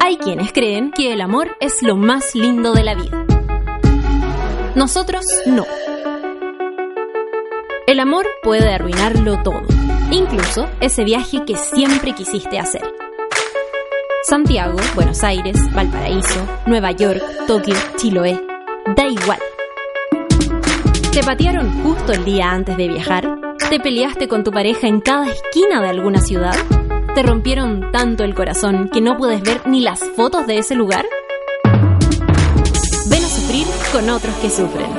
hay quienes creen que el amor es lo más lindo de la vida. Nosotros no. El amor puede arruinarlo todo, incluso ese viaje que siempre quisiste hacer. Santiago, Buenos Aires, Valparaíso, Nueva York, Tokio, Chiloé, da igual. ¿Te patearon justo el día antes de viajar? ¿Te peleaste con tu pareja en cada esquina de alguna ciudad? ¿Te rompieron tanto el corazón que no puedes ver ni las fotos de ese lugar? Ven a sufrir con otros que sufren,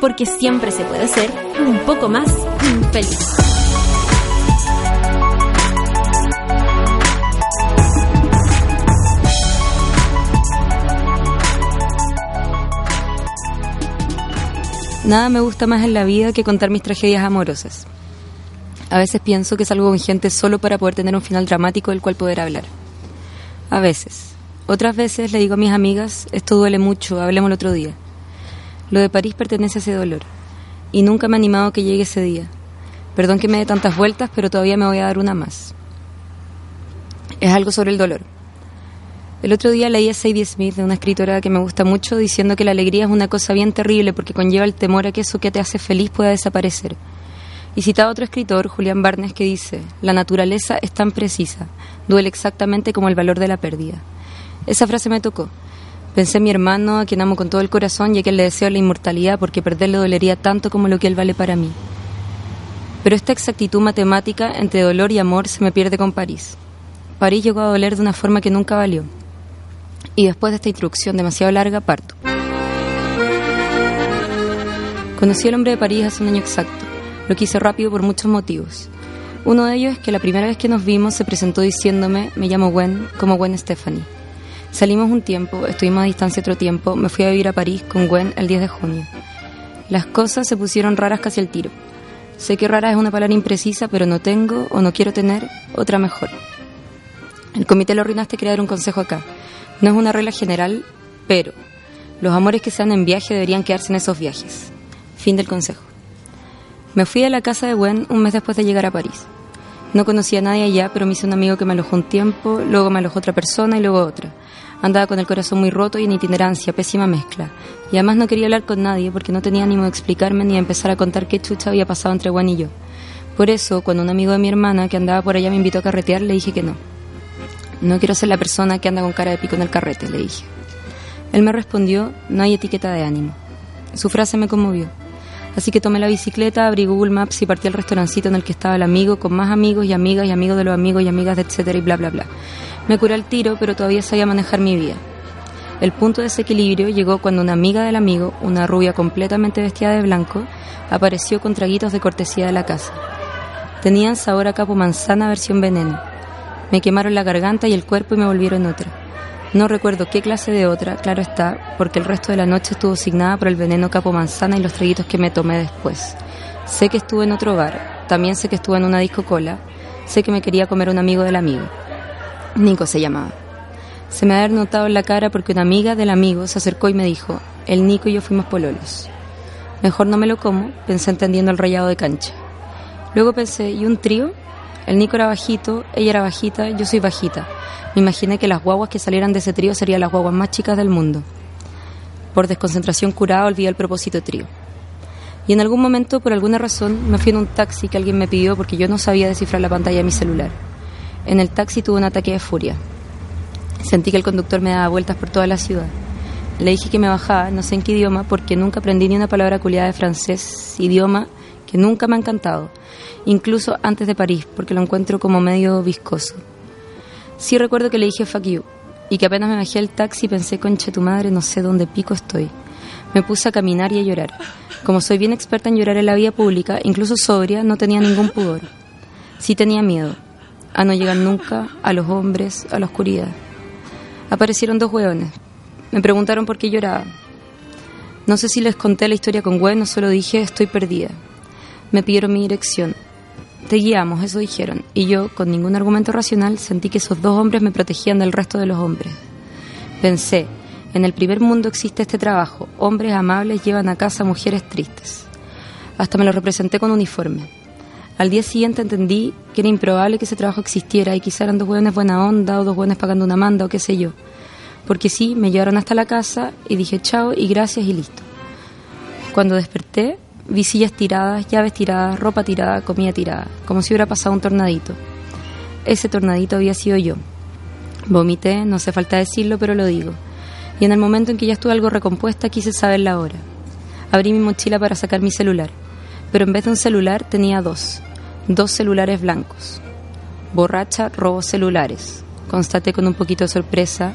porque siempre se puede ser un poco más feliz. Nada me gusta más en la vida que contar mis tragedias amorosas. A veces pienso que salgo con gente solo para poder tener un final dramático del cual poder hablar. A veces. Otras veces le digo a mis amigas, esto duele mucho, hablemos el otro día. Lo de París pertenece a ese dolor. Y nunca me ha animado que llegue ese día. Perdón que me dé tantas vueltas, pero todavía me voy a dar una más. Es algo sobre el dolor. El otro día leí a Sadie Smith, de una escritora que me gusta mucho, diciendo que la alegría es una cosa bien terrible porque conlleva el temor a que eso que te hace feliz pueda desaparecer. Y cita a otro escritor, Julián Barnes, que dice, la naturaleza es tan precisa, duele exactamente como el valor de la pérdida. Esa frase me tocó. Pensé en mi hermano, a quien amo con todo el corazón y a quien le deseo la inmortalidad porque perderle dolería tanto como lo que él vale para mí. Pero esta exactitud matemática entre dolor y amor se me pierde con París. París llegó a doler de una forma que nunca valió. Y después de esta introducción demasiado larga, parto. Conocí al hombre de París hace un año exacto. Lo quise rápido por muchos motivos. Uno de ellos es que la primera vez que nos vimos se presentó diciéndome, me llamo Gwen, como Gwen Stephanie. Salimos un tiempo, estuvimos a distancia otro tiempo, me fui a vivir a París con Gwen el 10 de junio. Las cosas se pusieron raras casi al tiro. Sé que rara es una palabra imprecisa, pero no tengo o no quiero tener otra mejor. El comité lo arruinaste crear un consejo acá. No es una regla general, pero los amores que sean en viaje deberían quedarse en esos viajes. Fin del consejo. Me fui a la casa de Gwen un mes después de llegar a París. No conocía a nadie allá, pero me hice un amigo que me alojó un tiempo, luego me alojó otra persona y luego otra. Andaba con el corazón muy roto y en itinerancia, pésima mezcla. Y además no quería hablar con nadie porque no tenía ánimo de explicarme ni de empezar a contar qué chucha había pasado entre Gwen y yo. Por eso, cuando un amigo de mi hermana que andaba por allá me invitó a carretear, le dije que no. No quiero ser la persona que anda con cara de pico en el carrete, le dije. Él me respondió, no hay etiqueta de ánimo. Su frase me conmovió. Así que tomé la bicicleta, abrí Google Maps y partí al restaurancito en el que estaba el amigo, con más amigos y amigas y amigos de los amigos y amigas, etcétera y bla, bla, bla. Me curé el tiro, pero todavía sabía manejar mi vida. El punto de ese equilibrio llegó cuando una amiga del amigo, una rubia completamente vestida de blanco, apareció con traguitos de cortesía de la casa. Tenían sabor a capo manzana versión veneno. Me quemaron la garganta y el cuerpo y me volvieron otra. No recuerdo qué clase de otra, claro está, porque el resto de la noche estuvo signada por el veneno capo manzana y los traguitos que me tomé después. Sé que estuve en otro bar, también sé que estuve en una disco cola, sé que me quería comer un amigo del amigo. Nico se llamaba. Se me había notado en la cara porque una amiga del amigo se acercó y me dijo, el Nico y yo fuimos pololos. Mejor no me lo como, pensé entendiendo el rayado de cancha. Luego pensé, ¿y un trío? El Nico era bajito, ella era bajita, yo soy bajita. Me imaginé que las guaguas que salieran de ese trío serían las guaguas más chicas del mundo. Por desconcentración curada olvidé el propósito trío. Y en algún momento, por alguna razón, me fui en un taxi que alguien me pidió porque yo no sabía descifrar la pantalla de mi celular. En el taxi tuve un ataque de furia. Sentí que el conductor me daba vueltas por toda la ciudad. Le dije que me bajaba, no sé en qué idioma, porque nunca aprendí ni una palabra culiada de francés, idioma nunca me ha encantado, incluso antes de París, porque lo encuentro como medio viscoso. Sí recuerdo que le dije fuck you y que apenas me bajé el taxi pensé, conche tu madre, no sé dónde pico estoy. Me puse a caminar y a llorar. Como soy bien experta en llorar en la vía pública, incluso sobria, no tenía ningún pudor. Sí tenía miedo. a no llegar nunca a los hombres, a la oscuridad. Aparecieron dos hueones. Me preguntaron por qué lloraba. No sé si les conté la historia con o solo dije estoy perdida. Me pidieron mi dirección. Te guiamos, eso dijeron, y yo, con ningún argumento racional, sentí que esos dos hombres me protegían del resto de los hombres. Pensé, en el primer mundo existe este trabajo, hombres amables llevan a casa mujeres tristes. Hasta me lo representé con uniforme. Al día siguiente entendí que era improbable que ese trabajo existiera y quizá eran dos buenos buena onda o dos buenos pagando una manda o qué sé yo. Porque sí, me llevaron hasta la casa y dije chao y gracias y listo. Cuando desperté, vi sillas tiradas, llaves tiradas, ropa tirada, comida tirada, como si hubiera pasado un tornadito. Ese tornadito había sido yo. Vomité, no hace falta decirlo, pero lo digo. Y en el momento en que ya estuve algo recompuesta, quise saber la hora. Abrí mi mochila para sacar mi celular pero en vez de un celular tenía dos, dos celulares blancos. Borracha robó celulares. Constaté con un poquito de sorpresa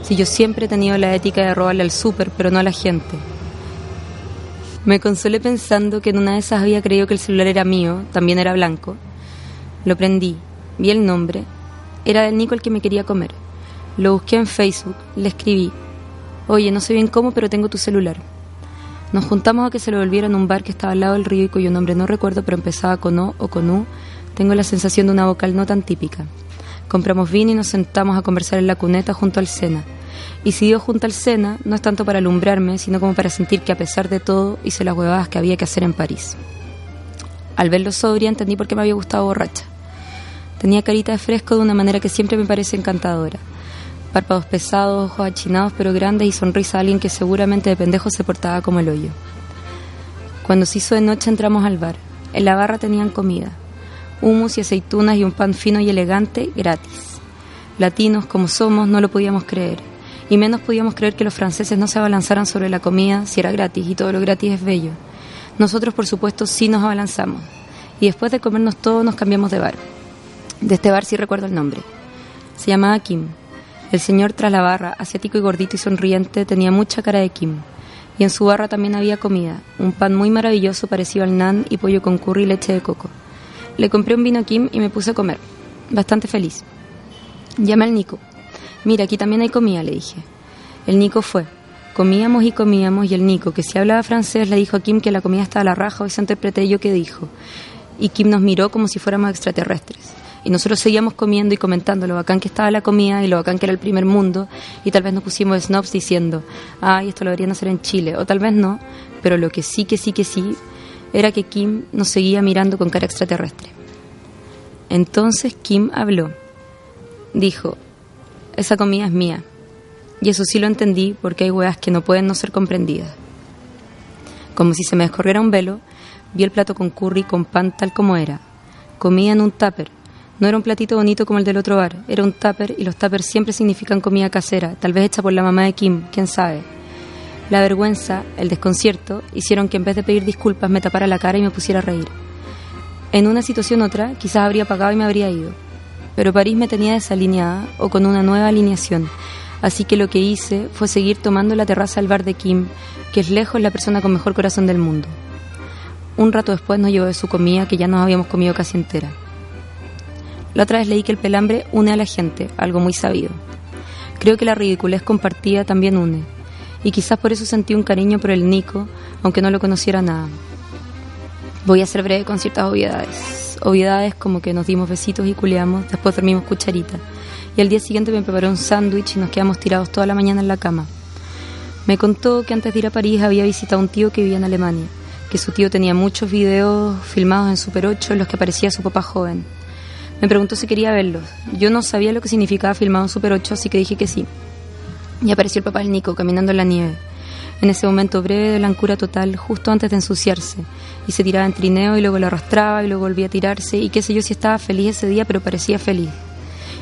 si yo siempre he tenido la ética de robarle al súper, pero no a la gente. Me consolé pensando que en una de esas había creído que el celular era mío, también era blanco. Lo prendí, vi el nombre. Era del Nico el que me quería comer. Lo busqué en Facebook, le escribí. Oye, no sé bien cómo, pero tengo tu celular. Nos juntamos a que se lo volviera en un bar que estaba al lado del río y cuyo nombre no recuerdo, pero empezaba con O o con U. Tengo la sensación de una vocal no tan típica. Compramos vino y nos sentamos a conversar en la cuneta junto al Sena. Y si digo junto al Sena, no es tanto para alumbrarme, sino como para sentir que a pesar de todo hice las huevadas que había que hacer en París. Al verlo sobria entendí por qué me había gustado borracha. Tenía carita de fresco de una manera que siempre me parece encantadora párpados pesados, ojos achinados pero grandes y sonrisa a alguien que seguramente de pendejo se portaba como el hoyo. Cuando se hizo de noche entramos al bar. En la barra tenían comida, humus y aceitunas y un pan fino y elegante gratis. Latinos como somos no lo podíamos creer, y menos podíamos creer que los franceses no se abalanzaran sobre la comida si era gratis y todo lo gratis es bello. Nosotros por supuesto sí nos abalanzamos, y después de comernos todo nos cambiamos de bar. De este bar sí recuerdo el nombre. Se llamaba Kim el señor tras la barra, asiático y gordito y sonriente, tenía mucha cara de Kim. Y en su barra también había comida, un pan muy maravilloso parecido al nan y pollo con curry y leche de coco. Le compré un vino a Kim y me puse a comer, bastante feliz. Llamé al Nico. Mira, aquí también hay comida, le dije. El Nico fue. Comíamos y comíamos y el Nico, que si hablaba francés, le dijo a Kim que la comida estaba a la raja y se interpreté yo qué dijo. Y Kim nos miró como si fuéramos extraterrestres. Y nosotros seguíamos comiendo y comentando lo bacán que estaba la comida y lo bacán que era el primer mundo. Y tal vez nos pusimos snobs diciendo, ay, esto lo deberían hacer en Chile. O tal vez no, pero lo que sí, que sí, que sí, era que Kim nos seguía mirando con cara extraterrestre. Entonces Kim habló. Dijo, esa comida es mía. Y eso sí lo entendí porque hay weas que no pueden no ser comprendidas. Como si se me descorriera un velo, vi el plato con curry con pan tal como era. Comía en un tupper, no era un platito bonito como el del otro bar, era un tupper y los tuppers siempre significan comida casera, tal vez hecha por la mamá de Kim, quién sabe. La vergüenza, el desconcierto, hicieron que en vez de pedir disculpas me tapara la cara y me pusiera a reír. En una situación otra, quizás habría pagado y me habría ido. Pero París me tenía desalineada o con una nueva alineación, así que lo que hice fue seguir tomando la terraza del bar de Kim, que es lejos la persona con mejor corazón del mundo. Un rato después nos llevó de su comida que ya nos habíamos comido casi entera. La otra vez leí que el pelambre une a la gente, algo muy sabido. Creo que la ridiculez compartida también une, y quizás por eso sentí un cariño por el Nico, aunque no lo conociera nada. Voy a ser breve con ciertas obviedades. Obviedades como que nos dimos besitos y culeamos, después dormimos cucharita. Y al día siguiente me preparó un sándwich y nos quedamos tirados toda la mañana en la cama. Me contó que antes de ir a París había visitado a un tío que vivía en Alemania, que su tío tenía muchos videos filmados en Super 8 en los que aparecía su papá joven. Me preguntó si quería verlos. Yo no sabía lo que significaba filmado en Super 8, así que dije que sí. Y apareció el papá del Nico caminando en la nieve. En ese momento breve de blancura total, justo antes de ensuciarse, y se tiraba en trineo y luego lo arrastraba y luego volvía a tirarse, y qué sé yo si estaba feliz ese día, pero parecía feliz.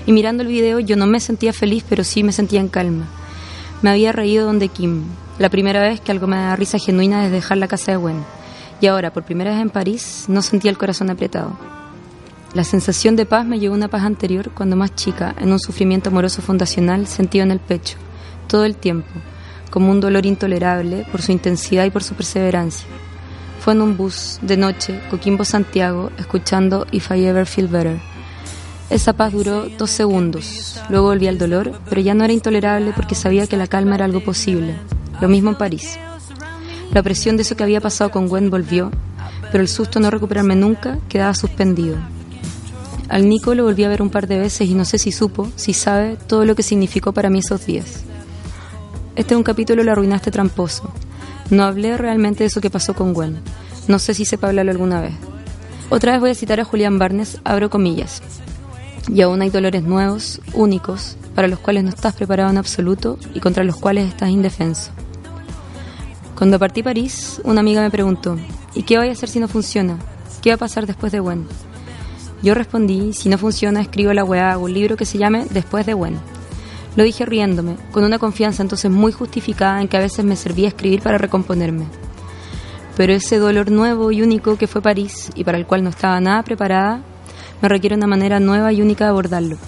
Y mirando el video yo no me sentía feliz, pero sí me sentía en calma. Me había reído donde Kim, la primera vez que algo me da risa genuina desde dejar la casa de Gwen. Y ahora, por primera vez en París, no sentía el corazón apretado. La sensación de paz me llevó a una paz anterior cuando más chica, en un sufrimiento amoroso fundacional sentido en el pecho, todo el tiempo, como un dolor intolerable por su intensidad y por su perseverancia. Fue en un bus, de noche, Coquimbo Santiago, escuchando If I Ever Feel Better. Esa paz duró dos segundos. Luego volví al dolor, pero ya no era intolerable porque sabía que la calma era algo posible. Lo mismo en París. La presión de eso que había pasado con Gwen volvió, pero el susto no recuperarme nunca quedaba suspendido. Al Nico lo volví a ver un par de veces y no sé si supo, si sabe, todo lo que significó para mí esos días. Este es un capítulo Lo arruinaste tramposo. No hablé realmente de eso que pasó con Gwen. No sé si sepa hablarlo alguna vez. Otra vez voy a citar a Julián Barnes, abro comillas. Y aún hay dolores nuevos, únicos, para los cuales no estás preparado en absoluto y contra los cuales estás indefenso. Cuando partí a París, una amiga me preguntó, ¿y qué voy a hacer si no funciona? ¿Qué va a pasar después de Gwen? Yo respondí, si no funciona, escribo la weá, hago un libro que se llame Después de Gwen. Lo dije riéndome, con una confianza entonces muy justificada en que a veces me servía escribir para recomponerme. Pero ese dolor nuevo y único que fue París y para el cual no estaba nada preparada, me requiere una manera nueva y única de abordarlo.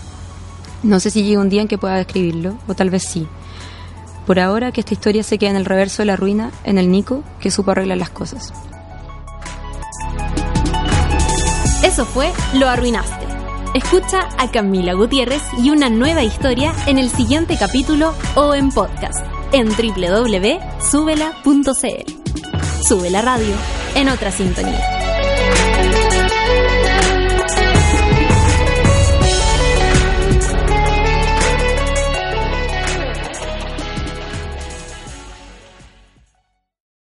No sé si llega un día en que pueda describirlo, o tal vez sí. Por ahora que esta historia se queda en el reverso de la ruina, en el Nico, que supo arreglar las cosas. Eso fue Lo Arruinaste. Escucha a Camila Gutiérrez y una nueva historia en el siguiente capítulo o en podcast en www.subela.cl. Sube la radio en otra sintonía.